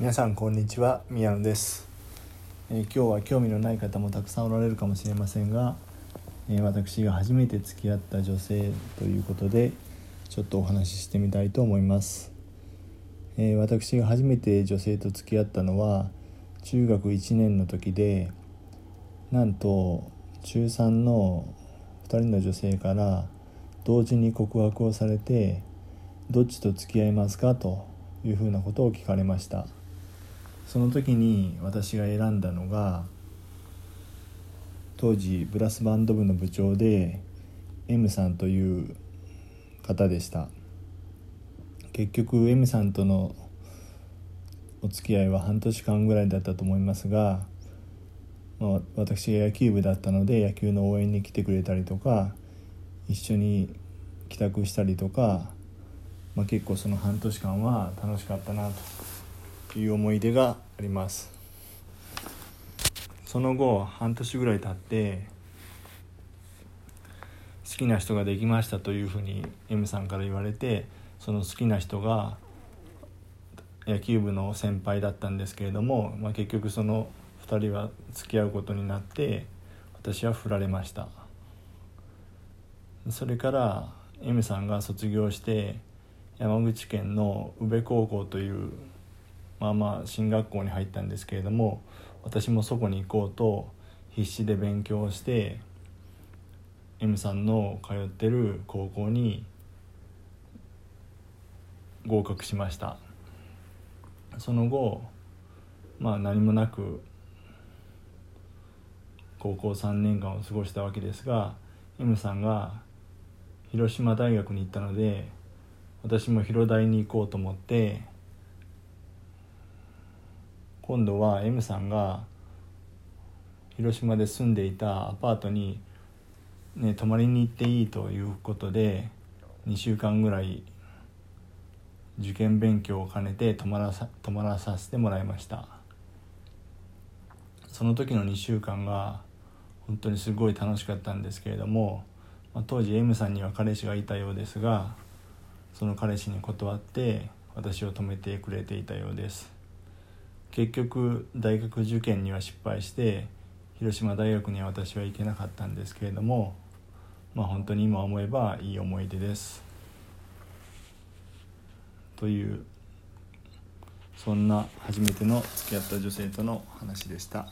皆さんこんにちは宮野です、えー、今日は興味のない方もたくさんおられるかもしれませんが、えー、私が初めて付き合った女性ということでちょっとお話ししてみたいと思います、えー、私が初めて女性と付き合ったのは中学1年の時でなんと中3の2人の女性から同時に告白をされてどっちと付き合いますか？というふうなことを聞かれました。その時に私が選んだのが当時ブラスバンド部の部長で M さんという方でした。結局 M さんとのお付き合いは半年間ぐらいだったと思いますが、まあ、私が野球部だったので野球の応援に来てくれたりとか一緒に帰宅したりとかまあ、結構その半年間は楽しかったなと。いう思い出があります。その後半年ぐらい経って好きな人ができましたというふうに M さんから言われてその好きな人が野球部の先輩だったんですけれども、まあ、結局その2人は付き合うことになって私は振られました。それから M さんが卒業して山口県の宇部高校というまあまあ進学校に入ったんですけれども私もそこに行こうと必死で勉強して M さんの通ってる高校に合格しました。その後まあ何もなく高校3年間を過ごしたわけですが M さんが広島大学に行ったので私も広大に行こうと思って今度は M さんが広島で住んでいたアパートに、ね、泊まりに行っていいということで2週間ぐらい受験勉強を兼ねて泊まらさ泊まらさせてもらいました。その時の2週間が本当にすごい楽しかったんですけれども、まあ、当時 M さんには彼氏がいたようですがその彼氏に断って私を止めてくれていたようです。結局大学受験には失敗して広島大学には私は行けなかったんですけれどもまあ本当に今思えばいい思い出ですというそんな初めての付き合った女性との話でした。